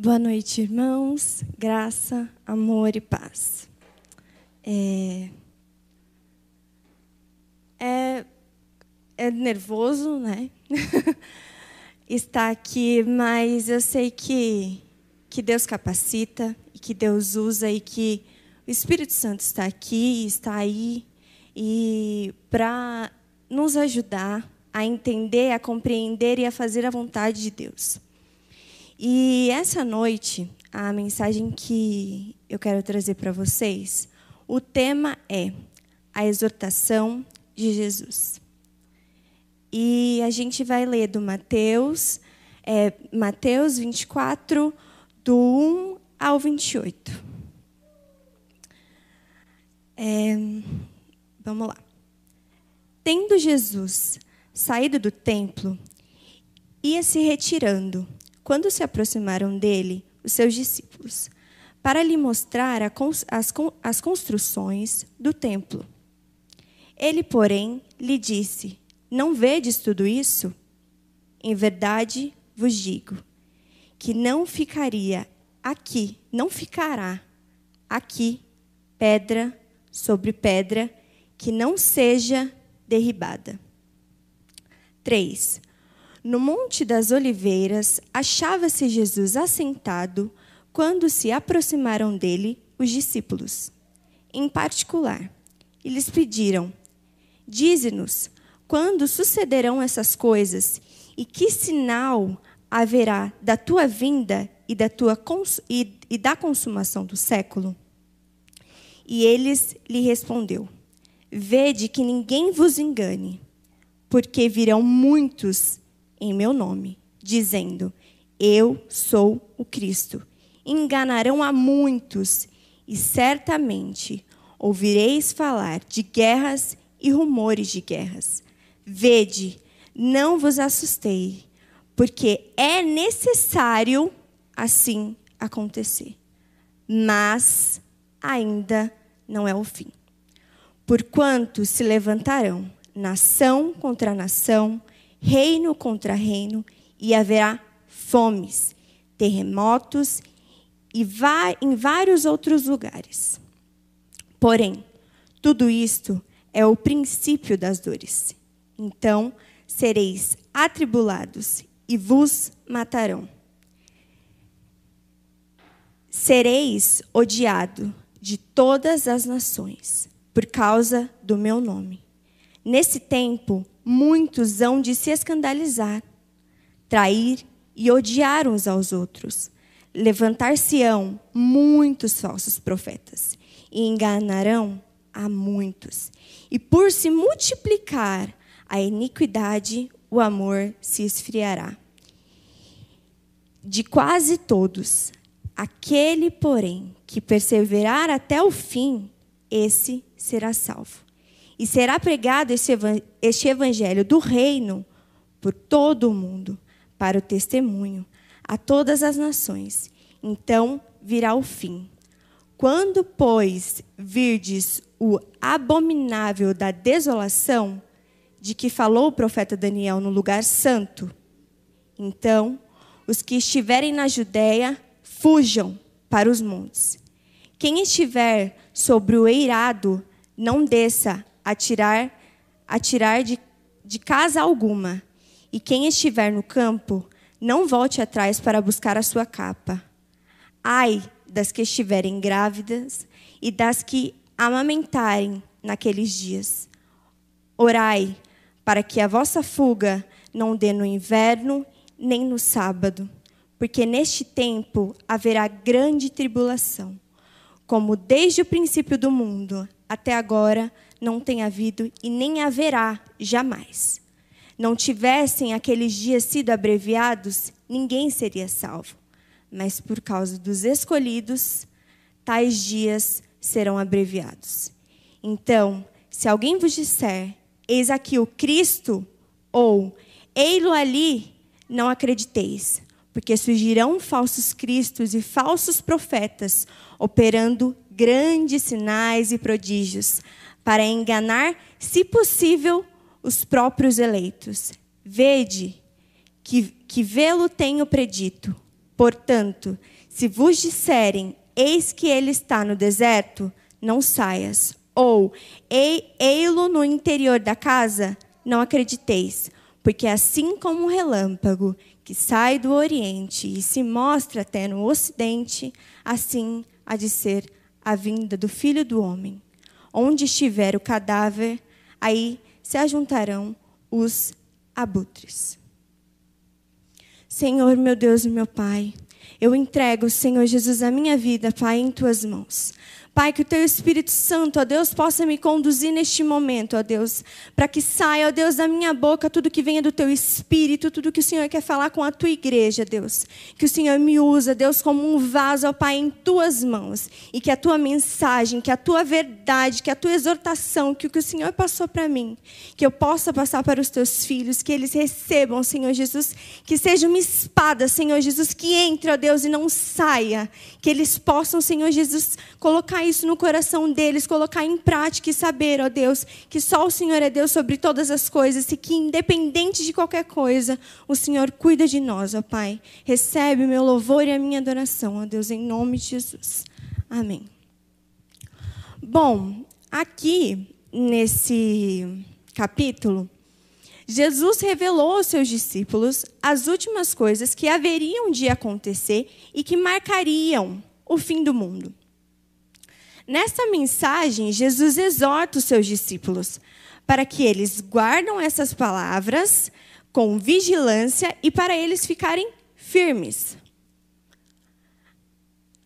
Boa noite, irmãos. Graça, amor e paz. É, é, é nervoso, né? Estar aqui, mas eu sei que, que Deus capacita e que Deus usa e que o Espírito Santo está aqui, está aí e para nos ajudar a entender, a compreender e a fazer a vontade de Deus. E essa noite, a mensagem que eu quero trazer para vocês, o tema é a exortação de Jesus. E a gente vai ler do Mateus, é, Mateus 24, do 1 ao 28. É, vamos lá. Tendo Jesus saído do templo, ia se retirando quando se aproximaram dele os seus discípulos, para lhe mostrar as, construções do templo. Ele, porém, lhe disse: Não vedes tudo isso? Em verdade vos digo que não ficaria aqui, não ficará aqui pedra sobre pedra que não seja derribada. 3. No Monte das Oliveiras, achava-se Jesus assentado quando se aproximaram dele os discípulos. Em particular, eles pediram: Dize-nos quando sucederão essas coisas e que sinal haverá da tua vinda e da, tua e, e da consumação do século? E eles lhe respondeu: Vede que ninguém vos engane, porque virão muitos em meu nome, dizendo: Eu sou o Cristo. Enganarão a muitos, e certamente ouvireis falar de guerras e rumores de guerras. Vede, não vos assustei, porque é necessário assim acontecer. Mas ainda não é o fim. Porquanto se levantarão nação contra nação, reino contra reino, e haverá fomes, terremotos e em vários outros lugares. Porém, tudo isto é o princípio das dores. Então sereis atribulados e vos matarão. Sereis odiado de todas as nações por causa do meu nome. Nesse tempo, muitos hão de se escandalizar, trair e odiar uns aos outros. Levantar-se-ão muitos falsos profetas e enganarão a muitos. E por se multiplicar a iniquidade, o amor se esfriará. De quase todos, aquele, porém, que perseverar até o fim, esse será salvo e será pregado este evangelho do reino por todo o mundo, para o testemunho a todas as nações. Então virá o fim. Quando, pois, virdes o abominável da desolação, de que falou o profeta Daniel no lugar santo, então os que estiverem na Judéia fujam para os montes. Quem estiver sobre o eirado, não desça atirar, atirar de, de casa alguma. E quem estiver no campo, não volte atrás para buscar a sua capa. Ai das que estiverem grávidas e das que amamentarem naqueles dias. Orai para que a vossa fuga não dê no inverno nem no sábado, porque neste tempo haverá grande tribulação, como desde o princípio do mundo até agora não tem havido e nem haverá jamais. Não tivessem aqueles dias sido abreviados, ninguém seria salvo. Mas por causa dos escolhidos, tais dias serão abreviados. Então, se alguém vos disser, eis aqui o Cristo, ou ei-lo ali, não acrediteis, porque surgirão falsos cristos e falsos profetas, operando grandes sinais e prodígios, para enganar, se possível, os próprios eleitos. Vede que, que vê-lo tenho predito. Portanto, se vos disserem, eis que ele está no deserto, não saias. Ou, ei-lo no interior da casa, não acrediteis. Porque assim como um relâmpago que sai do oriente e se mostra até no ocidente, assim há de ser a vinda do filho do homem. Onde estiver o cadáver, aí se ajuntarão os abutres. Senhor, meu Deus e meu Pai, eu entrego, Senhor Jesus, a minha vida, Pai, em tuas mãos. Pai, que o teu Espírito Santo, ó Deus, possa me conduzir neste momento, ó Deus, para que saia, ó Deus, da minha boca tudo que venha do teu Espírito, tudo que o Senhor quer falar com a tua igreja, Deus. Que o Senhor me usa, Deus, como um vaso, ó Pai, em tuas mãos. E que a tua mensagem, que a tua verdade, que a tua exortação, que o que o Senhor passou para mim, que eu possa passar para os teus filhos, que eles recebam, Senhor Jesus, que seja uma espada, Senhor Jesus, que entre, ó Deus, e não saia. Que eles possam, Senhor Jesus, colocar isso no coração deles, colocar em prática e saber, ó Deus, que só o Senhor é Deus sobre todas as coisas e que, independente de qualquer coisa, o Senhor cuida de nós, ó Pai. Recebe o meu louvor e a minha adoração, ó Deus, em nome de Jesus. Amém. Bom, aqui nesse capítulo, Jesus revelou aos seus discípulos as últimas coisas que haveriam de acontecer e que marcariam o fim do mundo. Nesta mensagem, Jesus exorta os seus discípulos para que eles guardam essas palavras com vigilância e para eles ficarem firmes.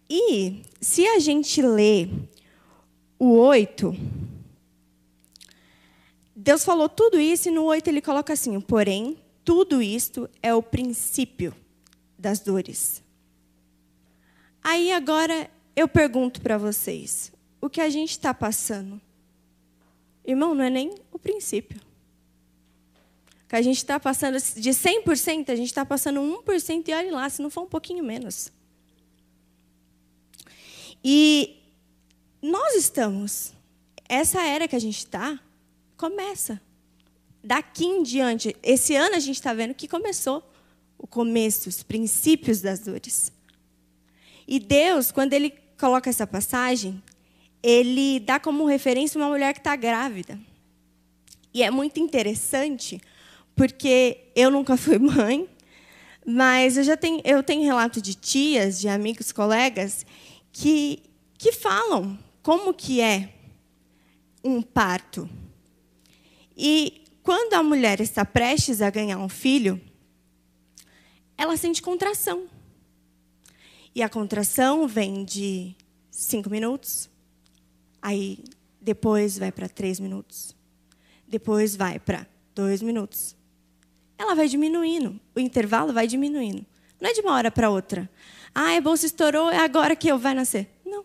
E se a gente lê o 8, Deus falou tudo isso e no 8 ele coloca assim: porém, tudo isto é o princípio das dores. Aí agora eu pergunto para vocês: o que a gente está passando? Irmão, não é nem o princípio. O que a gente está passando de 100%, a gente está passando 1% e olhe lá, se não for um pouquinho menos. E nós estamos, essa era que a gente está, começa. Daqui em diante, esse ano a gente está vendo que começou o começo, os princípios das dores. E Deus, quando Ele coloca essa passagem, ele dá como referência uma mulher que está grávida. E é muito interessante, porque eu nunca fui mãe, mas eu já tenho, eu tenho relato de tias, de amigos, colegas, que, que falam como que é um parto. E quando a mulher está prestes a ganhar um filho, ela sente contração. E a contração vem de cinco minutos, aí depois vai para três minutos, depois vai para dois minutos. Ela vai diminuindo, o intervalo vai diminuindo. Não é de uma hora para outra. Ah, a bolsa estourou, é agora que eu vai nascer. Não.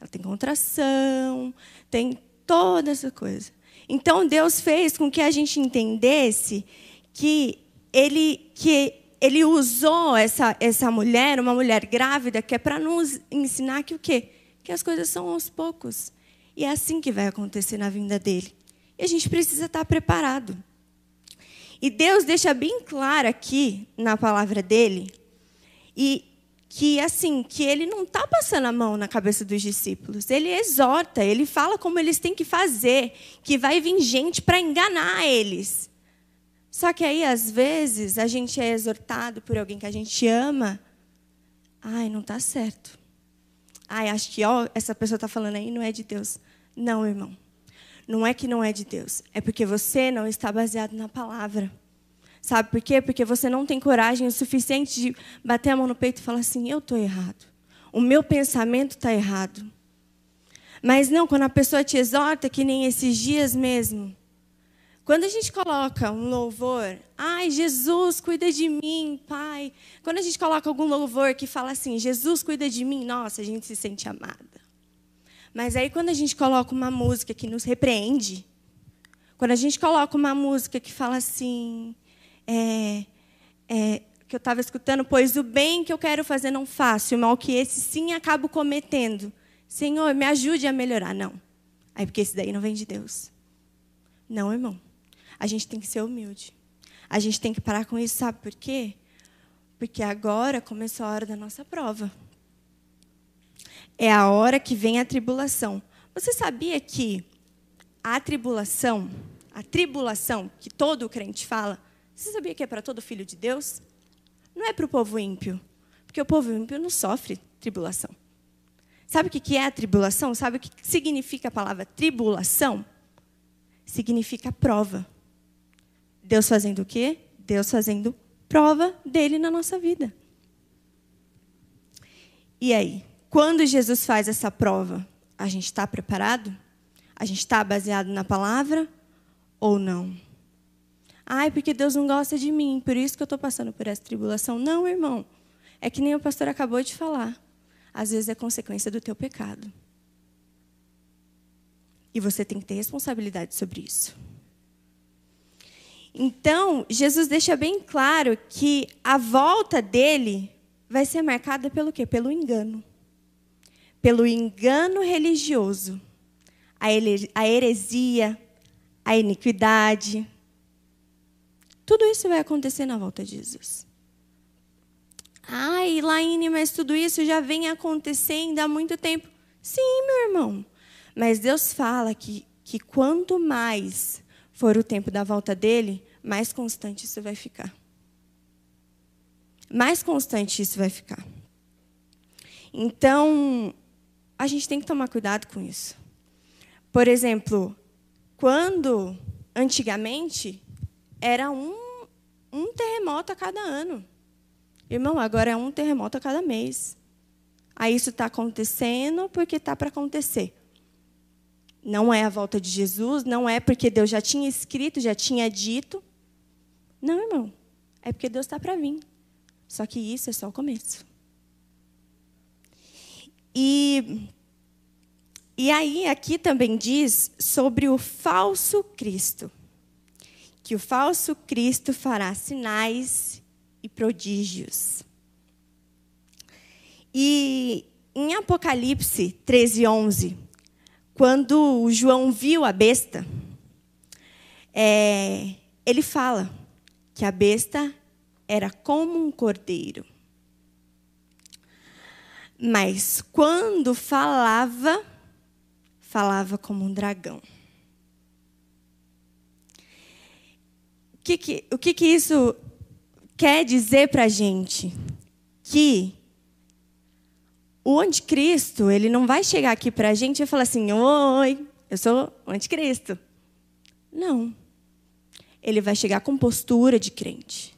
Ela tem contração, tem toda essa coisa. Então Deus fez com que a gente entendesse que ele que ele usou essa, essa mulher, uma mulher grávida, que é para nos ensinar que o quê? Que as coisas são aos poucos. E é assim que vai acontecer na vinda dele. E a gente precisa estar preparado. E Deus deixa bem claro aqui na palavra dele e que assim, que ele não está passando a mão na cabeça dos discípulos. Ele exorta, ele fala como eles têm que fazer, que vai vir gente para enganar eles. Só que aí, às vezes, a gente é exortado por alguém que a gente ama. Ai, não está certo. Ai, acho que ó, essa pessoa está falando aí não é de Deus. Não, irmão. Não é que não é de Deus. É porque você não está baseado na palavra. Sabe por quê? Porque você não tem coragem o suficiente de bater a mão no peito e falar assim: eu estou errado. O meu pensamento está errado. Mas não, quando a pessoa te exorta, que nem esses dias mesmo, quando a gente coloca um louvor, ai, Jesus, cuida de mim, Pai. Quando a gente coloca algum louvor que fala assim, Jesus, cuida de mim, nossa, a gente se sente amada. Mas aí quando a gente coloca uma música que nos repreende, quando a gente coloca uma música que fala assim, é, é, que eu estava escutando, pois o bem que eu quero fazer não faço, o mal que esse sim acabo cometendo. Senhor, me ajude a melhorar. Não. Aí porque esse daí não vem de Deus. Não, irmão. A gente tem que ser humilde. A gente tem que parar com isso, sabe por quê? Porque agora começou a hora da nossa prova. É a hora que vem a tribulação. Você sabia que a tribulação, a tribulação que todo crente fala, você sabia que é para todo filho de Deus? Não é para o povo ímpio. Porque o povo ímpio não sofre tribulação. Sabe o que é a tribulação? Sabe o que significa a palavra tribulação? Significa prova. Deus fazendo o quê? Deus fazendo prova dele na nossa vida. E aí? Quando Jesus faz essa prova, a gente está preparado? A gente está baseado na palavra ou não? Ai, porque Deus não gosta de mim, por isso que eu estou passando por essa tribulação. Não, irmão. É que nem o pastor acabou de falar. Às vezes é consequência do teu pecado. E você tem que ter responsabilidade sobre isso. Então, Jesus deixa bem claro que a volta dele vai ser marcada pelo quê? Pelo engano. Pelo engano religioso. A heresia, a iniquidade. Tudo isso vai acontecer na volta de Jesus. Ai, Laine, mas tudo isso já vem acontecendo há muito tempo. Sim, meu irmão. Mas Deus fala que, que quanto mais for o tempo da volta dele, mais constante isso vai ficar. Mais constante isso vai ficar. Então, a gente tem que tomar cuidado com isso. Por exemplo, quando antigamente era um, um terremoto a cada ano. Irmão, agora é um terremoto a cada mês. Aí isso está acontecendo porque está para acontecer. Não é a volta de Jesus, não é porque Deus já tinha escrito, já tinha dito. Não, irmão. É porque Deus está para vir. Só que isso é só o começo. E, e aí, aqui também diz sobre o falso Cristo. Que o falso Cristo fará sinais e prodígios. E em Apocalipse 13, 11, quando João viu a besta, é, ele fala que a besta era como um cordeiro. Mas quando falava, falava como um dragão. O que, que, o que, que isso quer dizer para a gente que o anticristo, ele não vai chegar aqui para a gente e falar assim, oi, eu sou o anticristo. Não. Ele vai chegar com postura de crente.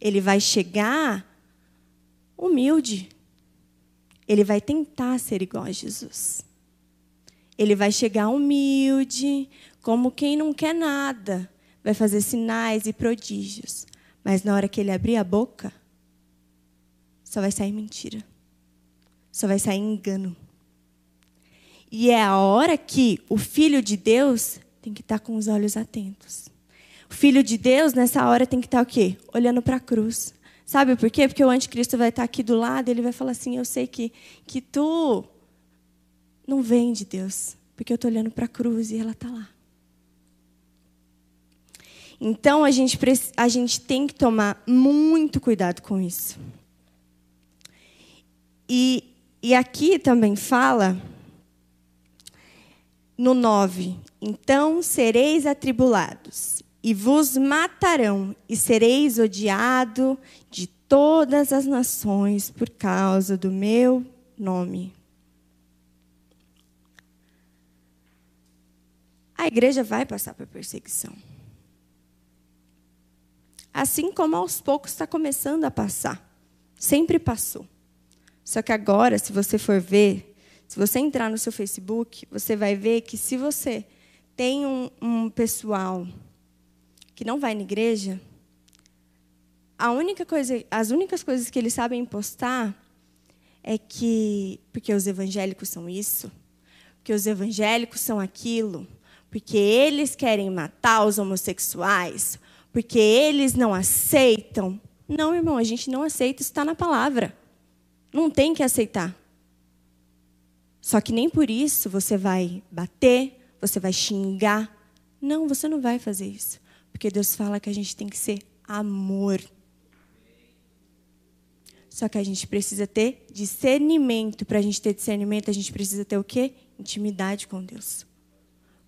Ele vai chegar humilde. Ele vai tentar ser igual a Jesus. Ele vai chegar humilde, como quem não quer nada. Vai fazer sinais e prodígios. Mas na hora que ele abrir a boca, só vai sair mentira. Só vai sair engano. E é a hora que o filho de Deus tem que estar com os olhos atentos. O filho de Deus, nessa hora, tem que estar o quê? Olhando para a cruz. Sabe por quê? Porque o anticristo vai estar aqui do lado e ele vai falar assim: Eu sei que, que tu não vem de Deus, porque eu estou olhando para a cruz e ela está lá. Então a gente, a gente tem que tomar muito cuidado com isso. E, e aqui também fala, no 9: Então sereis atribulados, e vos matarão, e sereis odiado de todas as nações por causa do meu nome. A igreja vai passar por perseguição. Assim como aos poucos está começando a passar. Sempre passou. Só que agora, se você for ver, se você entrar no seu Facebook, você vai ver que se você tem um, um pessoal que não vai na igreja, a única coisa, as únicas coisas que eles sabem postar é que porque os evangélicos são isso, porque os evangélicos são aquilo, porque eles querem matar os homossexuais, porque eles não aceitam. Não, irmão, a gente não aceita, isso está na palavra. Não tem que aceitar. Só que nem por isso você vai bater, você vai xingar. Não, você não vai fazer isso. Porque Deus fala que a gente tem que ser amor. Só que a gente precisa ter discernimento. Para a gente ter discernimento, a gente precisa ter o quê? Intimidade com Deus.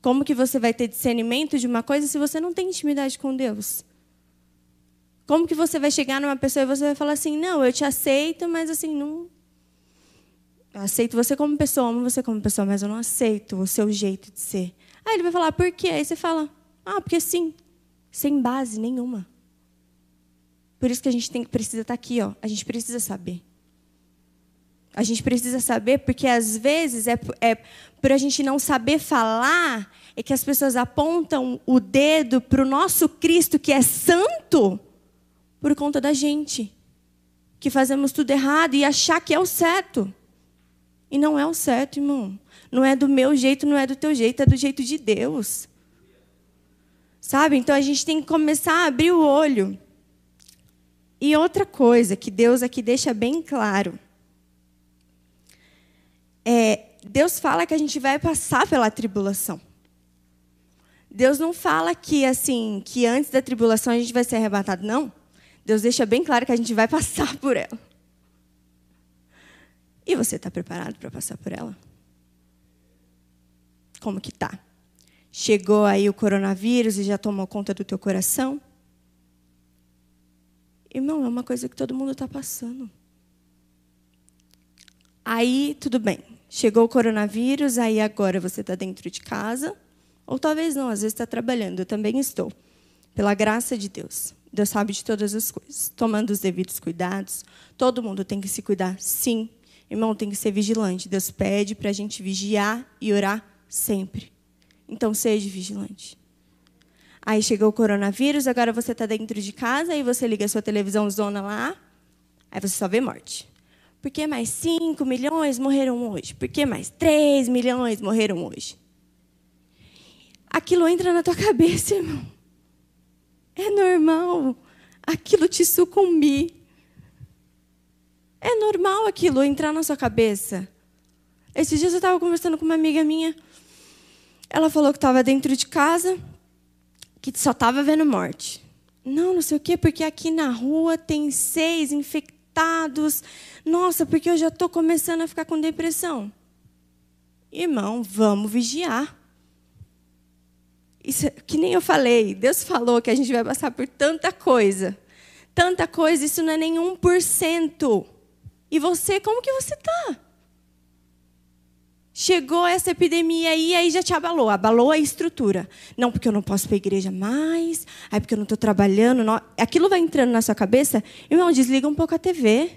Como que você vai ter discernimento de uma coisa se você não tem intimidade com Deus? Como que você vai chegar numa pessoa e você vai falar assim, não, eu te aceito, mas assim, não. Eu aceito você como pessoa, amo você como pessoa, mas eu não aceito o seu jeito de ser. Aí ele vai falar, por quê? Aí você fala, ah, porque sim. Sem base nenhuma. Por isso que a gente tem, precisa estar aqui, ó. A gente precisa saber. A gente precisa saber, porque às vezes é, é por a gente não saber falar, é que as pessoas apontam o dedo para o nosso Cristo, que é santo, por conta da gente. Que fazemos tudo errado e achar que é o certo. E não é o certo, irmão. Não é do meu jeito, não é do teu jeito, é do jeito de Deus. Sabe? Então a gente tem que começar a abrir o olho. E outra coisa que Deus aqui deixa bem claro. É, Deus fala que a gente vai passar pela tribulação. Deus não fala que assim, que antes da tribulação a gente vai ser arrebatado, não. Deus deixa bem claro que a gente vai passar por ela. E você está preparado para passar por ela? Como que tá? Chegou aí o coronavírus e já tomou conta do teu coração? Irmão, é uma coisa que todo mundo está passando. Aí, tudo bem. Chegou o coronavírus, aí agora você está dentro de casa. Ou talvez não, às vezes está trabalhando. Eu também estou. Pela graça de Deus. Deus sabe de todas as coisas. Tomando os devidos cuidados. Todo mundo tem que se cuidar, sim. Irmão, tem que ser vigilante. Deus pede para a gente vigiar e orar sempre. Então, seja vigilante. Aí chegou o coronavírus, agora você está dentro de casa, aí você liga a sua televisão zona lá, aí você só vê morte. Por que mais 5 milhões morreram hoje? Por que mais 3 milhões morreram hoje? Aquilo entra na tua cabeça, irmão. É normal aquilo te sucumbir. É normal aquilo entrar na sua cabeça. Esses dias eu estava conversando com uma amiga minha. Ela falou que estava dentro de casa, que só estava vendo morte. Não, não sei o quê, porque aqui na rua tem seis infectados. Nossa, porque eu já estou começando a ficar com depressão. Irmão, vamos vigiar. Isso, que nem eu falei, Deus falou que a gente vai passar por tanta coisa. Tanta coisa, isso não é nem um por cento. E você, como que você está? Chegou essa epidemia aí, aí já te abalou, abalou a estrutura. Não, porque eu não posso ir para a igreja mais, aí porque eu não estou trabalhando. Não. Aquilo vai entrando na sua cabeça, irmão, desliga um pouco a TV.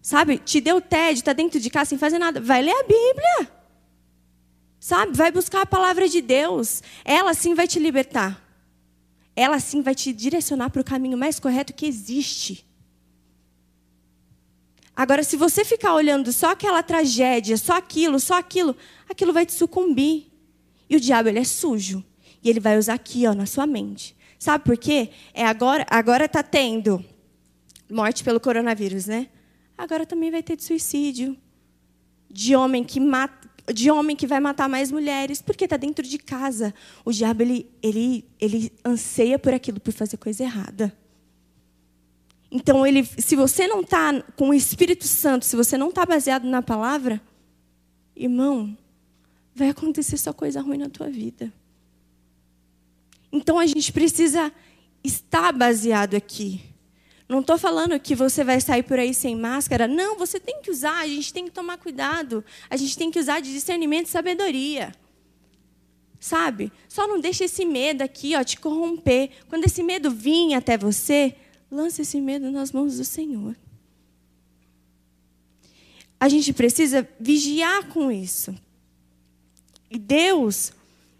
Sabe, te deu tédio, está dentro de casa sem fazer nada. Vai ler a Bíblia. Sabe, vai buscar a palavra de Deus. Ela sim vai te libertar. Ela sim vai te direcionar para o caminho mais correto que existe. Agora, se você ficar olhando só aquela tragédia, só aquilo, só aquilo, aquilo vai te sucumbir. E o diabo, ele é sujo. E ele vai usar aqui, ó, na sua mente. Sabe por quê? É agora, agora está tendo morte pelo coronavírus, né? Agora também vai ter de suicídio. De homem que mata, de homem que vai matar mais mulheres, porque está dentro de casa. O diabo ele, ele, ele anseia por aquilo, por fazer coisa errada. Então, ele, se você não está com o Espírito Santo, se você não está baseado na palavra, irmão, vai acontecer só coisa ruim na tua vida. Então, a gente precisa estar baseado aqui. Não estou falando que você vai sair por aí sem máscara. Não, você tem que usar, a gente tem que tomar cuidado. A gente tem que usar de discernimento e sabedoria. Sabe? Só não deixe esse medo aqui ó, te corromper. Quando esse medo vir até você, Lance esse medo nas mãos do Senhor. A gente precisa vigiar com isso. E Deus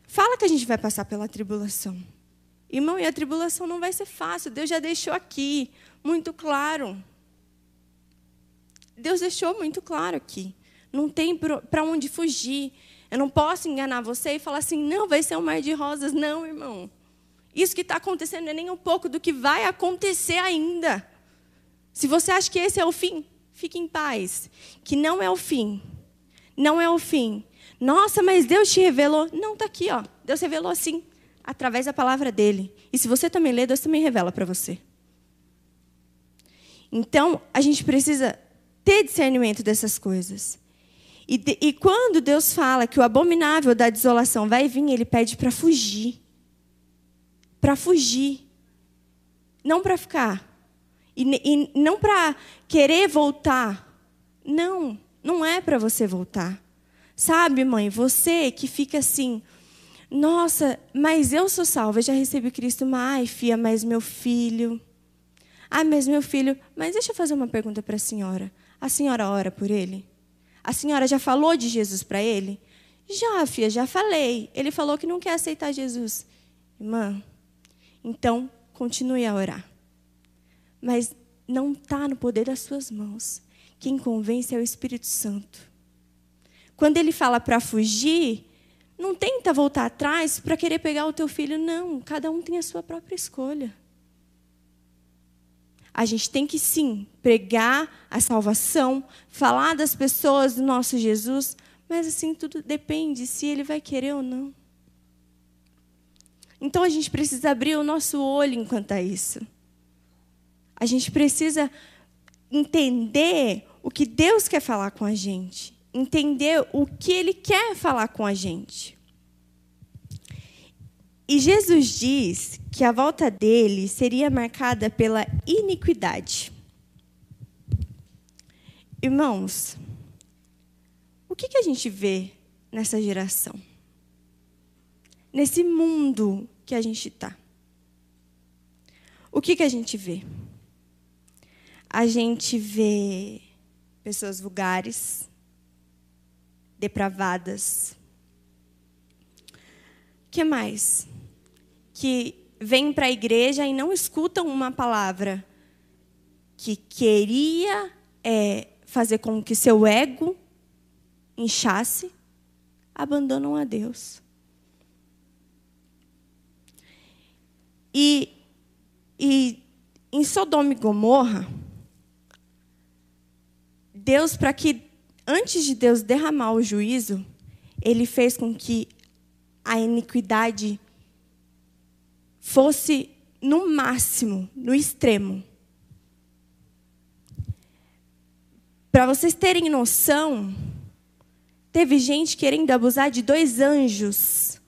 fala que a gente vai passar pela tribulação. Irmão, e a tribulação não vai ser fácil. Deus já deixou aqui muito claro. Deus deixou muito claro aqui. Não tem para onde fugir. Eu não posso enganar você e falar assim, não, vai ser um mar de rosas. Não, irmão. Isso que está acontecendo é nem um pouco do que vai acontecer ainda. Se você acha que esse é o fim, fique em paz. Que não é o fim. Não é o fim. Nossa, mas Deus te revelou. Não, está aqui, ó. Deus revelou assim, através da palavra dele. E se você também lê, Deus também revela para você. Então, a gente precisa ter discernimento dessas coisas. E, de, e quando Deus fala que o abominável da desolação vai vir, ele pede para fugir. Para fugir. Não para ficar. E, e não para querer voltar. Não, não é para você voltar. Sabe, mãe, você que fica assim, nossa, mas eu sou salva, eu já recebi Cristo, mas, ai, filha, mas meu filho. Ai, mas meu filho. Mas deixa eu fazer uma pergunta para a senhora. A senhora ora por ele? A senhora já falou de Jesus para ele? Já, filha, já falei. Ele falou que não quer aceitar Jesus. Irmã, então continue a orar. Mas não está no poder das suas mãos. Quem convence é o Espírito Santo. Quando ele fala para fugir, não tenta voltar atrás para querer pegar o teu filho, não. Cada um tem a sua própria escolha. A gente tem que sim pregar a salvação, falar das pessoas do nosso Jesus, mas assim tudo depende se ele vai querer ou não. Então a gente precisa abrir o nosso olho enquanto a isso. A gente precisa entender o que Deus quer falar com a gente, entender o que Ele quer falar com a gente. E Jesus diz que a volta dele seria marcada pela iniquidade. Irmãos, o que, que a gente vê nessa geração? Nesse mundo que a gente está? O que, que a gente vê? A gente vê pessoas vulgares, depravadas. O que mais? Que vêm para a igreja e não escutam uma palavra que queria é, fazer com que seu ego inchasse, abandonam a Deus. E, e em Sodoma e Gomorra, Deus, para que, antes de Deus derramar o juízo, ele fez com que a iniquidade fosse no máximo, no extremo. Para vocês terem noção, teve gente querendo abusar de dois anjos.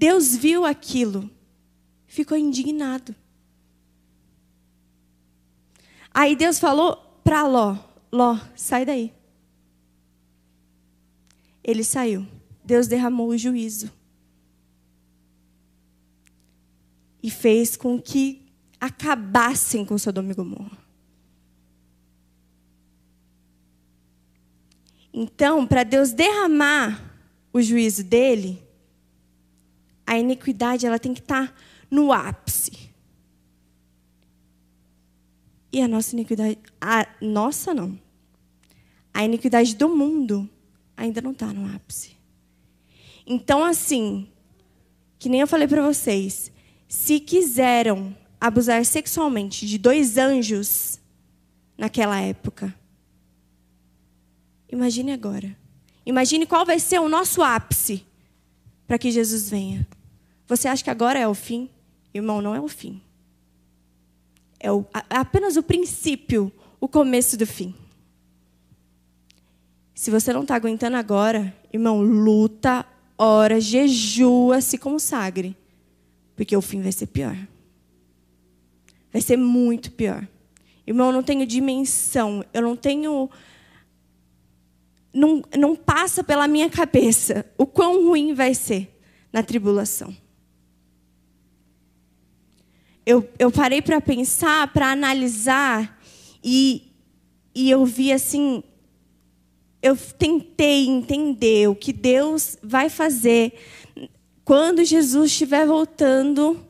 Deus viu aquilo, ficou indignado. Aí Deus falou para Ló: Ló, sai daí. Ele saiu. Deus derramou o juízo. E fez com que acabassem com Sodoma e Gomorra. Então, para Deus derramar o juízo dele, a iniquidade ela tem que estar tá no ápice. E a nossa iniquidade. A nossa não. A iniquidade do mundo ainda não está no ápice. Então, assim, que nem eu falei para vocês, se quiseram abusar sexualmente de dois anjos naquela época, imagine agora. Imagine qual vai ser o nosso ápice para que Jesus venha. Você acha que agora é o fim? Irmão, não é o fim é, o, é apenas o princípio, o começo do fim. Se você não está aguentando agora, irmão, luta, ora, jejua, se consagre. Porque o fim vai ser pior. Vai ser muito pior. Irmão, eu não tenho dimensão, eu não tenho. Não, não passa pela minha cabeça o quão ruim vai ser na tribulação eu, eu parei para pensar, para analisar, e, e eu vi assim. Eu tentei entender o que Deus vai fazer quando Jesus estiver voltando.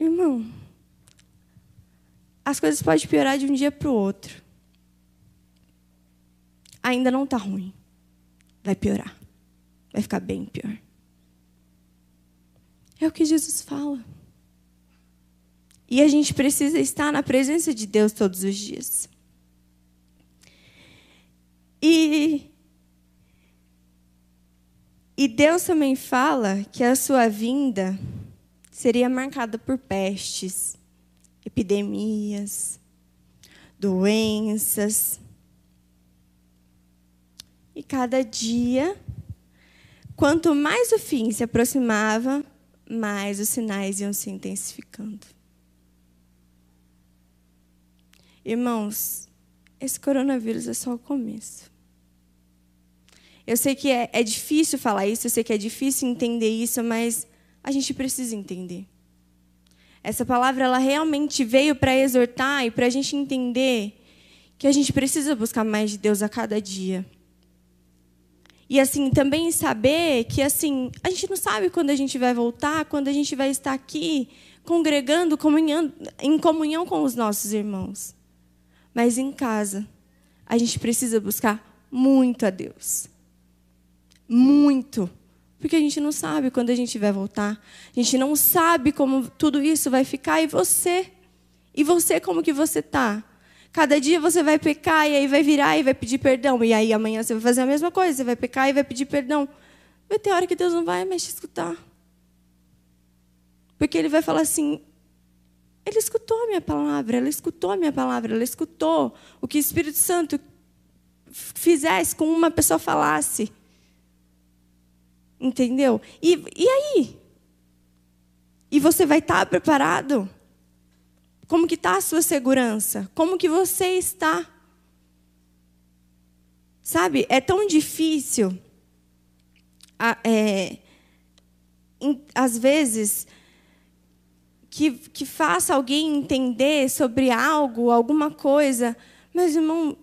Irmão, as coisas podem piorar de um dia para o outro. Ainda não está ruim. Vai piorar. Vai ficar bem pior. É o que Jesus fala. E a gente precisa estar na presença de Deus todos os dias. E, e Deus também fala que a sua vinda seria marcada por pestes, epidemias, doenças. E cada dia, quanto mais o fim se aproximava, mais os sinais iam se intensificando. Irmãos, esse coronavírus é só o começo. Eu sei que é, é difícil falar isso, eu sei que é difícil entender isso, mas a gente precisa entender. Essa palavra ela realmente veio para exortar e para a gente entender que a gente precisa buscar mais de Deus a cada dia. E assim, também saber que assim, a gente não sabe quando a gente vai voltar, quando a gente vai estar aqui congregando comunhão, em comunhão com os nossos irmãos. Mas em casa, a gente precisa buscar muito a Deus. Muito. Porque a gente não sabe quando a gente vai voltar. A gente não sabe como tudo isso vai ficar. E você? E você, como que você está? Cada dia você vai pecar e aí vai virar e vai pedir perdão. E aí amanhã você vai fazer a mesma coisa. Você vai pecar e vai pedir perdão. Vai ter hora que Deus não vai mais te escutar. Porque Ele vai falar assim: Ele escutou a minha palavra, ela escutou a minha palavra, ela escutou o que o Espírito Santo fizesse com uma pessoa falasse. Entendeu? E, e aí? E você vai estar preparado? Como que está a sua segurança? Como que você está? Sabe, é tão difícil, é, às vezes, que, que faça alguém entender sobre algo, alguma coisa, mas, irmão,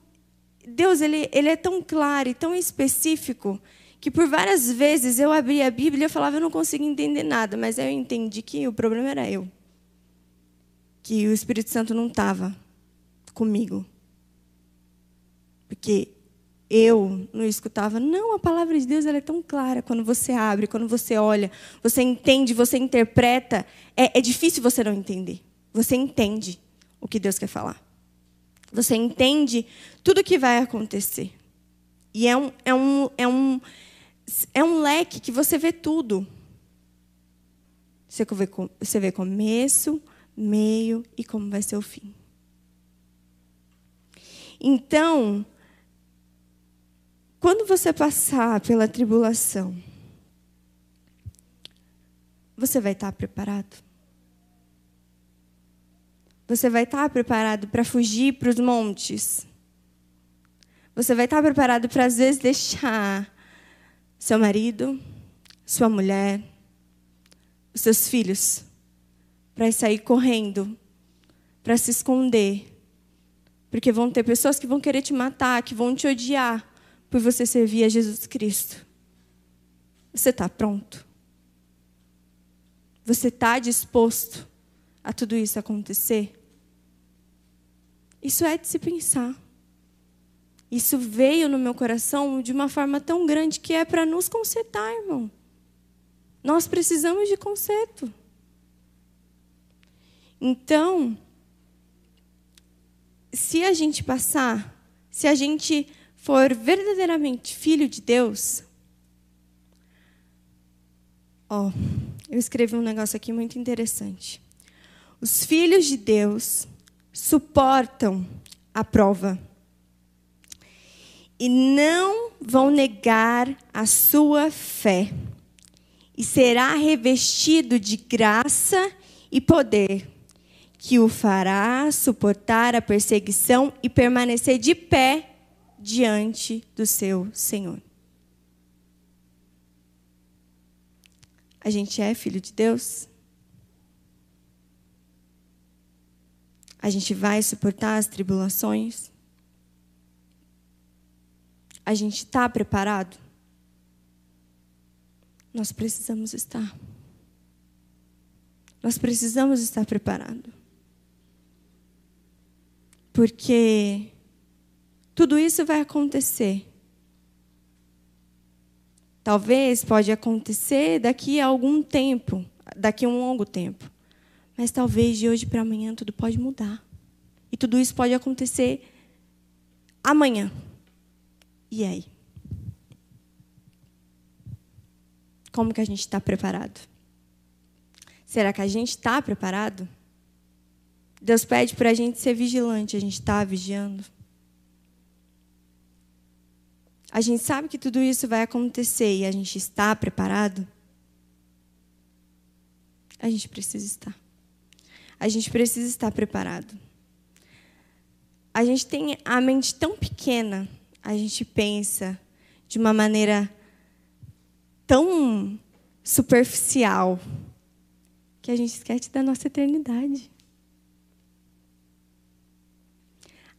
Deus ele, ele é tão claro e tão específico que por várias vezes eu abria a Bíblia e falava, eu não consigo entender nada, mas eu entendi que o problema era eu. Que o Espírito Santo não estava comigo. Porque eu não escutava. Não, a palavra de Deus é tão clara. Quando você abre, quando você olha, você entende, você interpreta. É, é difícil você não entender. Você entende o que Deus quer falar. Você entende tudo o que vai acontecer. E é um, é um, é um, é um leque que você vê tudo. Você vê, você vê começo, meio e como vai ser o fim. Então, quando você passar pela tribulação, você vai estar preparado? Você vai estar preparado para fugir para os montes? Você vai estar preparado para, às vezes, deixar seu marido, sua mulher, os seus filhos, para sair correndo, para se esconder. Porque vão ter pessoas que vão querer te matar, que vão te odiar por você servir a Jesus Cristo. Você está pronto? Você está disposto a tudo isso acontecer? Isso é de se pensar. Isso veio no meu coração de uma forma tão grande que é para nos consertar, irmão. Nós precisamos de conserto. Então, se a gente passar, se a gente for verdadeiramente filho de Deus, ó, eu escrevi um negócio aqui muito interessante. Os filhos de Deus suportam a prova e não vão negar a sua fé, e será revestido de graça e poder, que o fará suportar a perseguição e permanecer de pé diante do seu Senhor. A gente é filho de Deus? A gente vai suportar as tribulações? A gente está preparado? Nós precisamos estar. Nós precisamos estar preparados. Porque tudo isso vai acontecer. Talvez pode acontecer daqui a algum tempo, daqui a um longo tempo. Mas talvez de hoje para amanhã tudo pode mudar. E tudo isso pode acontecer amanhã. E aí? Como que a gente está preparado? Será que a gente está preparado? Deus pede para a gente ser vigilante, a gente está vigiando. A gente sabe que tudo isso vai acontecer e a gente está preparado? A gente precisa estar. A gente precisa estar preparado. A gente tem a mente tão pequena, a gente pensa de uma maneira tão superficial que a gente esquece da nossa eternidade.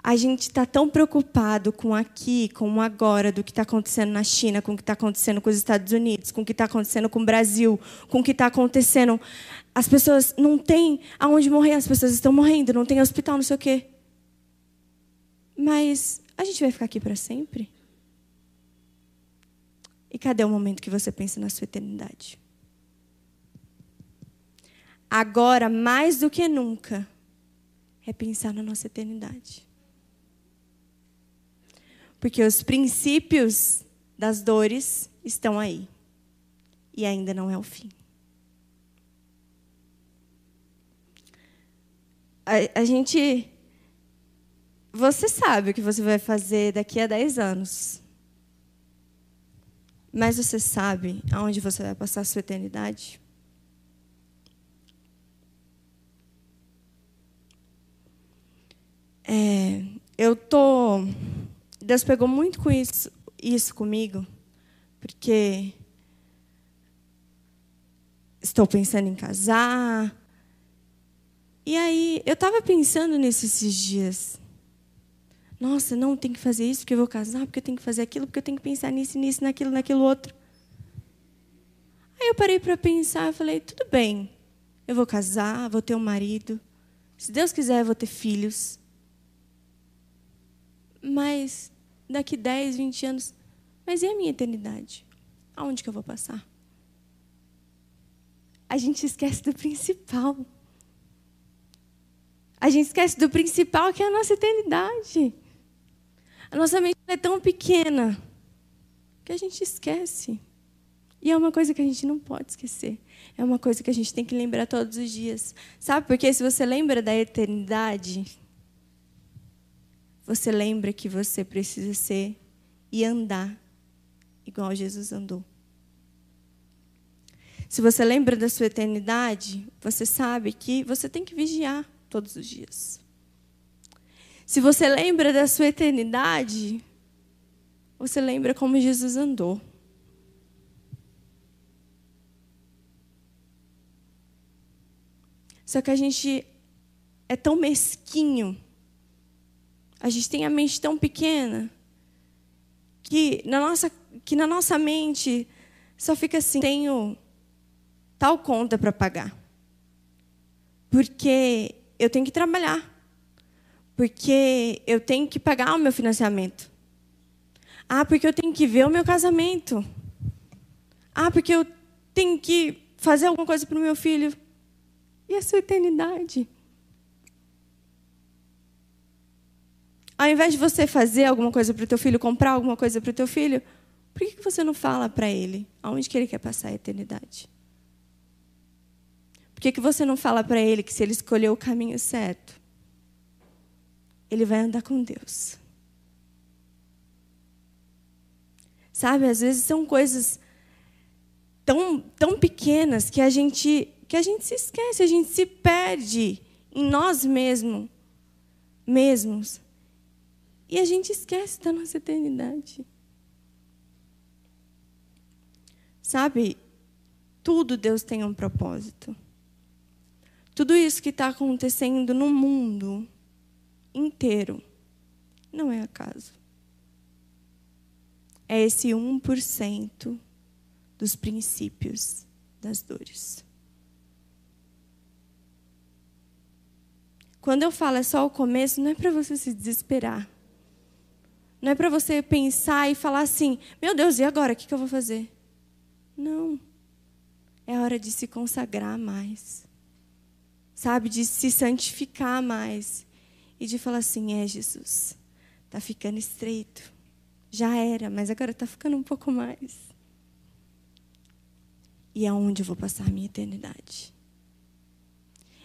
A gente está tão preocupado com aqui, com agora, do que está acontecendo na China, com o que está acontecendo com os Estados Unidos, com o que está acontecendo com o Brasil, com o que está acontecendo. As pessoas não têm aonde morrer, as pessoas estão morrendo, não tem hospital, não sei o quê. Mas a gente vai ficar aqui para sempre? E cadê o momento que você pensa na sua eternidade? Agora, mais do que nunca, é pensar na nossa eternidade. Porque os princípios das dores estão aí. E ainda não é o fim. A, a gente. Você sabe o que você vai fazer daqui a 10 anos. Mas você sabe aonde você vai passar a sua eternidade? É, eu tô Deus pegou muito com isso, isso comigo, porque estou pensando em casar. E aí, eu estava pensando nisso esses dias. Nossa, não, tem que fazer isso porque eu vou casar, porque eu tenho que fazer aquilo, porque eu tenho que pensar nisso, nisso, naquilo, naquilo outro. Aí eu parei para pensar e falei: tudo bem, eu vou casar, vou ter um marido. Se Deus quiser, eu vou ter filhos. Mas daqui 10, 20 anos. Mas e a minha eternidade? Aonde que eu vou passar? A gente esquece do principal. A gente esquece do principal que é a nossa eternidade. A nossa mente é tão pequena que a gente esquece. E é uma coisa que a gente não pode esquecer. É uma coisa que a gente tem que lembrar todos os dias. Sabe? Porque se você lembra da eternidade, você lembra que você precisa ser e andar igual Jesus andou. Se você lembra da sua eternidade, você sabe que você tem que vigiar todos os dias. Se você lembra da sua eternidade, você lembra como Jesus andou. Só que a gente é tão mesquinho a gente tem a mente tão pequena que na nossa, que na nossa mente só fica assim: tenho tal conta para pagar. Porque eu tenho que trabalhar. Porque eu tenho que pagar o meu financiamento. Ah, porque eu tenho que ver o meu casamento. Ah, porque eu tenho que fazer alguma coisa para o meu filho. E a sua eternidade? Ao invés de você fazer alguma coisa para o teu filho, comprar alguma coisa para o teu filho, por que você não fala para ele aonde que ele quer passar a eternidade? Por que, você não fala para ele que se ele escolher o caminho certo, ele vai andar com Deus? Sabe, às vezes são coisas tão, tão pequenas que a gente que a gente se esquece, a gente se perde em nós mesmos, mesmos e a gente esquece da nossa eternidade. Sabe, tudo Deus tem um propósito. Tudo isso que está acontecendo no mundo inteiro não é acaso. É esse 1% dos princípios das dores. Quando eu falo é só o começo, não é para você se desesperar. Não é para você pensar e falar assim: meu Deus, e agora? O que eu vou fazer? Não. É hora de se consagrar mais. Sabe? De se santificar mais. E de falar assim: é, Jesus, está ficando estreito. Já era, mas agora está ficando um pouco mais. E aonde eu vou passar a minha eternidade?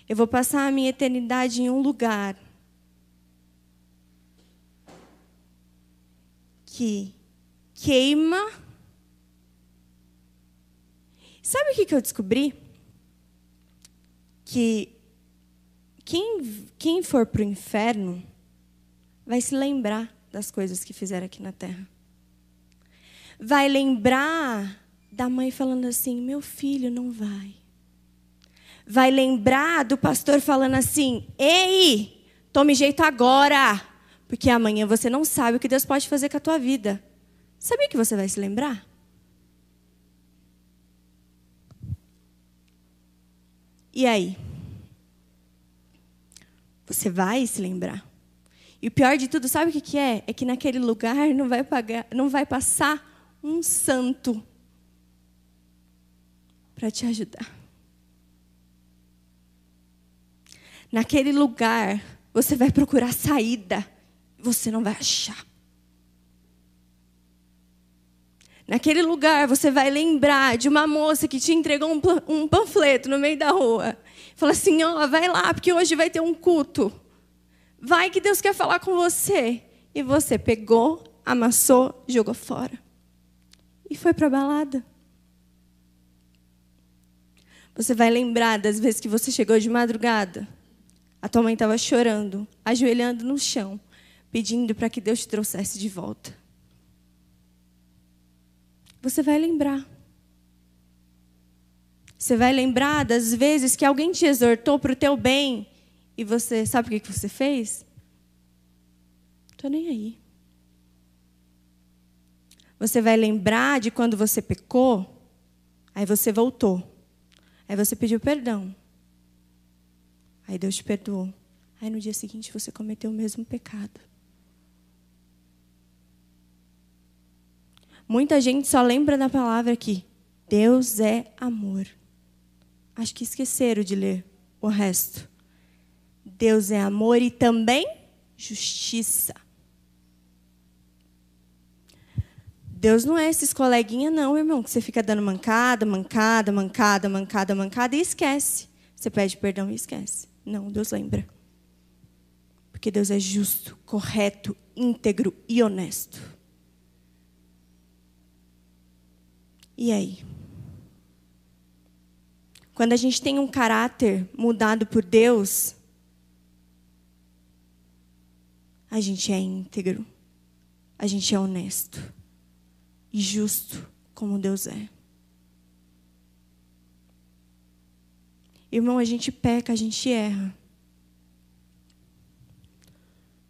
Eu vou passar a minha eternidade em um lugar que queima. Sabe o que, eu descobri? Que quem, quem for para o inferno vai se lembrar das coisas que fizeram aqui na terra. Vai lembrar da mãe falando assim: meu filho não vai. Vai lembrar do pastor falando assim: ei, tome jeito agora, porque amanhã você não sabe o que Deus pode fazer com a tua vida. Sabia que você vai se lembrar? E aí? Você vai se lembrar. E o pior de tudo, sabe o que é? É que naquele lugar não vai, pagar, não vai passar um santo para te ajudar. Naquele lugar, você vai procurar saída, você não vai achar. Naquele lugar, você vai lembrar de uma moça que te entregou um, panfleto no meio da rua. Fala assim: ó, oh, vai lá, porque hoje vai ter um culto. Vai que Deus quer falar com você. E você pegou, amassou, jogou fora. E foi para a balada. Você vai lembrar das vezes que você chegou de madrugada. A tua mãe estava chorando, ajoelhando no chão, pedindo para que Deus te trouxesse de volta. Você vai lembrar. Você vai lembrar das vezes que alguém te exortou para o teu bem e você, sabe o que você fez? Estou nem aí. Você vai lembrar de quando você pecou, aí você voltou. Aí você pediu perdão. Aí Deus te perdoou. Aí no dia seguinte você cometeu o mesmo pecado. Muita gente só lembra da palavra aqui. Deus é amor. Acho que esqueceram de ler o resto. Deus é amor e também justiça. Deus não é esses coleguinha, não, irmão, que você fica dando mancada, mancada, mancada, mancada, mancada e esquece. Você pede perdão e esquece. Não, Deus lembra. Porque Deus é justo, correto, íntegro e honesto. E aí? Quando a gente tem um caráter mudado por Deus, a gente é íntegro, a gente é honesto e justo como Deus é. Irmão, a gente peca, a gente erra.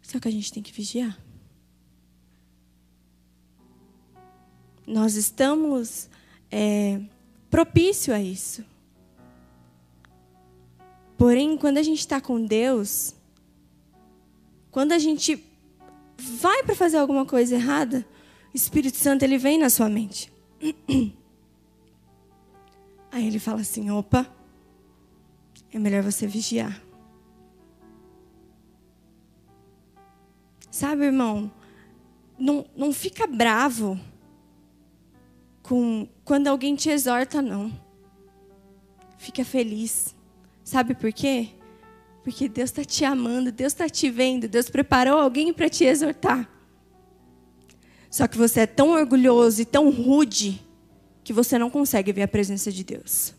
Só que a gente tem que vigiar. Nós estamos é, propício a isso. Porém, quando a gente está com Deus, quando a gente vai para fazer alguma coisa errada, o Espírito Santo ele vem na sua mente. Aí ele fala assim: opa, é melhor você vigiar. Sabe, irmão, não, não fica bravo com quando alguém te exorta, não. Fica feliz. Sabe por quê? Porque Deus está te amando, Deus está te vendo, Deus preparou alguém para te exortar. Só que você é tão orgulhoso e tão rude que você não consegue ver a presença de Deus.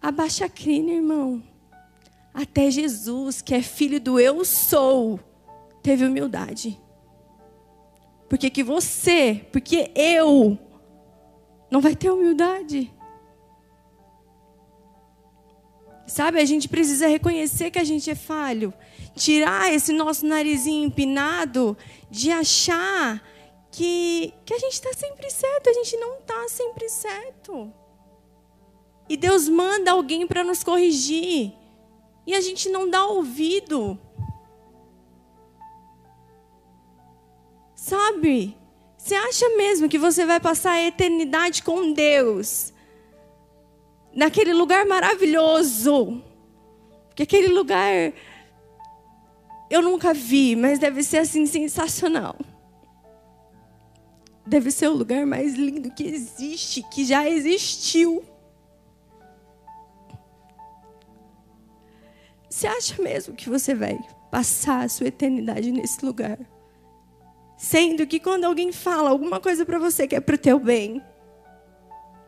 Abaixa a crina, irmão. Até Jesus, que é filho do eu sou, teve humildade. Porque que você, porque eu, não vai ter humildade. Sabe, a gente precisa reconhecer que a gente é falho tirar esse nosso narizinho empinado de achar que, que a gente está sempre certo. A gente não está sempre certo. E Deus manda alguém para nos corrigir. E a gente não dá ouvido. Sabe? Você acha mesmo que você vai passar a eternidade com Deus? Naquele lugar maravilhoso. Porque aquele lugar eu nunca vi, mas deve ser assim sensacional. Deve ser o lugar mais lindo que existe, que já existiu. Você acha mesmo que você vai passar a sua eternidade nesse lugar? Sendo que quando alguém fala alguma coisa para você que é para o teu bem,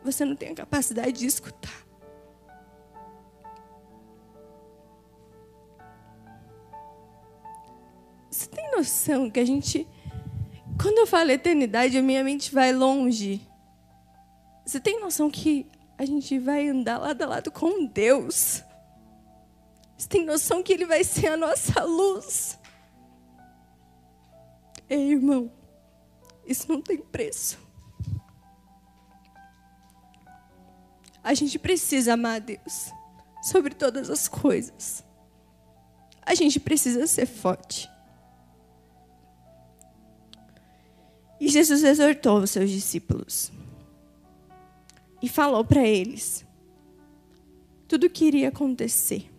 você não tem a capacidade de escutar. Você tem noção que a gente. Quando eu falo eternidade, a minha mente vai longe. Você tem noção que a gente vai andar lado a lado com Deus? Você tem noção que Ele vai ser a nossa luz? Ei, irmão, isso não tem preço. A gente precisa amar a Deus sobre todas as coisas. A gente precisa ser forte. E Jesus exortou os seus discípulos e falou para eles tudo o que iria acontecer.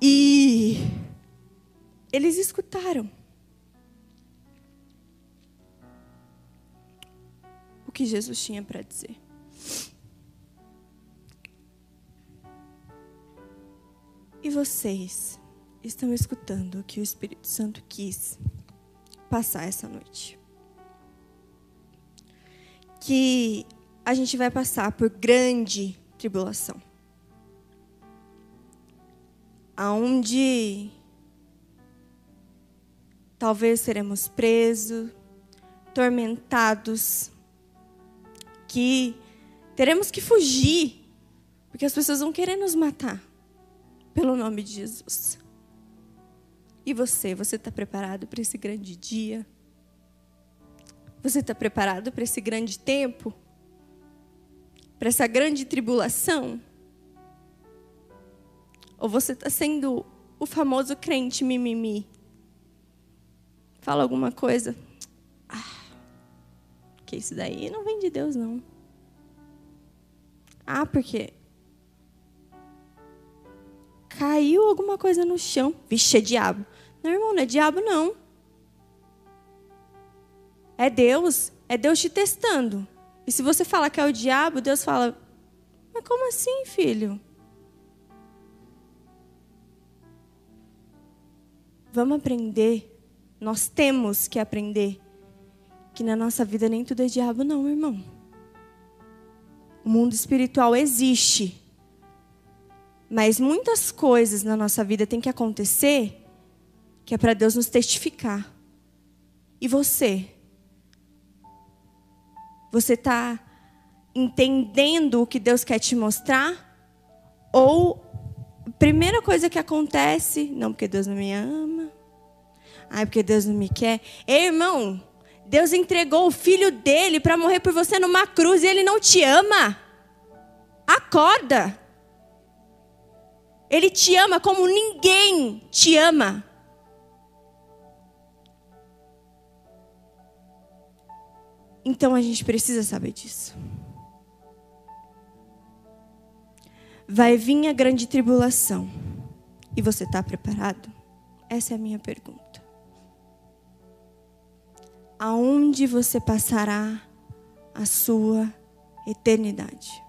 E eles escutaram. O que Jesus tinha para dizer. E vocês estão escutando o que o Espírito Santo quis passar essa noite? Que a gente vai passar por grande tribulação. Aonde Talvez seremos presos, tormentados, que teremos que fugir, porque as pessoas vão querer nos matar, pelo nome de Jesus. E você, você está preparado para esse grande dia? Você está preparado para esse grande tempo? Para essa grande tribulação? Ou você está sendo o famoso crente mimimi? Fala alguma coisa. Ah, que isso daí não vem de Deus, não. Ah, porque caiu alguma coisa no chão. Vixe, é diabo. Não, irmão, não é diabo, não. É Deus. É Deus te testando. E se você falar que é o diabo, Deus fala: Mas como assim, filho? Vamos aprender nós temos que aprender que na nossa vida nem tudo é diabo, não, irmão. O mundo espiritual existe. Mas muitas coisas na nossa vida tem que acontecer que é para Deus nos testificar. E você? Você está entendendo o que Deus quer te mostrar? Ou a primeira coisa que acontece, não porque Deus não me ama, Ai, porque Deus não me quer. Ei, irmão, Deus entregou o filho dele para morrer por você numa cruz e ele não te ama. Acorda. Ele te ama como ninguém te ama. Então a gente precisa saber disso. Vai vir a grande tribulação. E você está preparado? Essa é a minha pergunta aonde você passará a sua eternidade.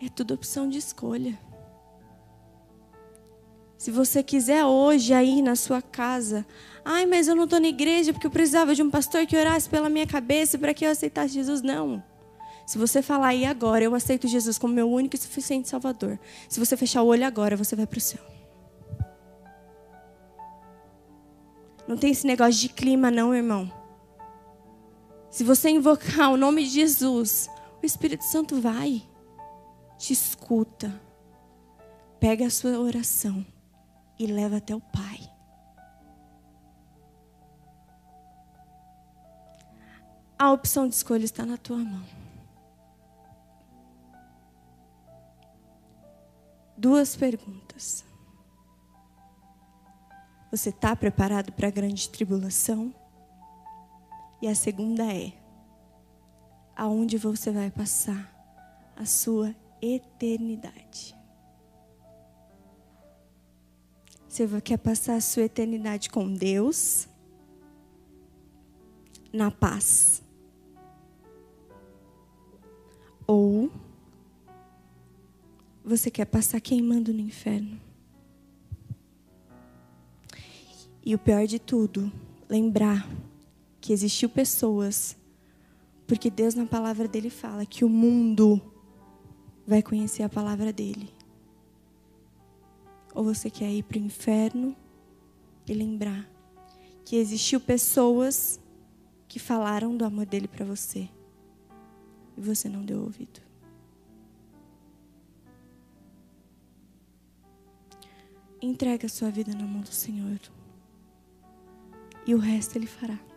É tudo opção de escolha. Se você quiser hoje aí na sua casa, ai, mas eu não estou na igreja porque eu precisava de um pastor que orasse pela minha cabeça para que eu aceitasse Jesus. Não. Se você falar aí agora, eu aceito Jesus como meu único e suficiente Salvador. Se você fechar o olho agora, você vai para o céu. Não tem esse negócio de clima, não, irmão. Se você invocar o nome de Jesus, o Espírito Santo vai, te escuta, pega a sua oração e leva até o Pai. A opção de escolha está na tua mão. Duas perguntas. Você está preparado para a grande tribulação? E a segunda é: aonde você vai passar a sua eternidade? Você quer passar a sua eternidade com Deus? Na paz. Ou você quer passar queimando no inferno? E o pior de tudo, lembrar que existiu pessoas, porque Deus na palavra dele fala que o mundo vai conhecer a palavra dele. Ou você quer ir para o inferno e lembrar que existiu pessoas que falaram do amor dele para você e você não deu ouvido. Entrega a sua vida na mão do Senhor. E o resto Ele fará.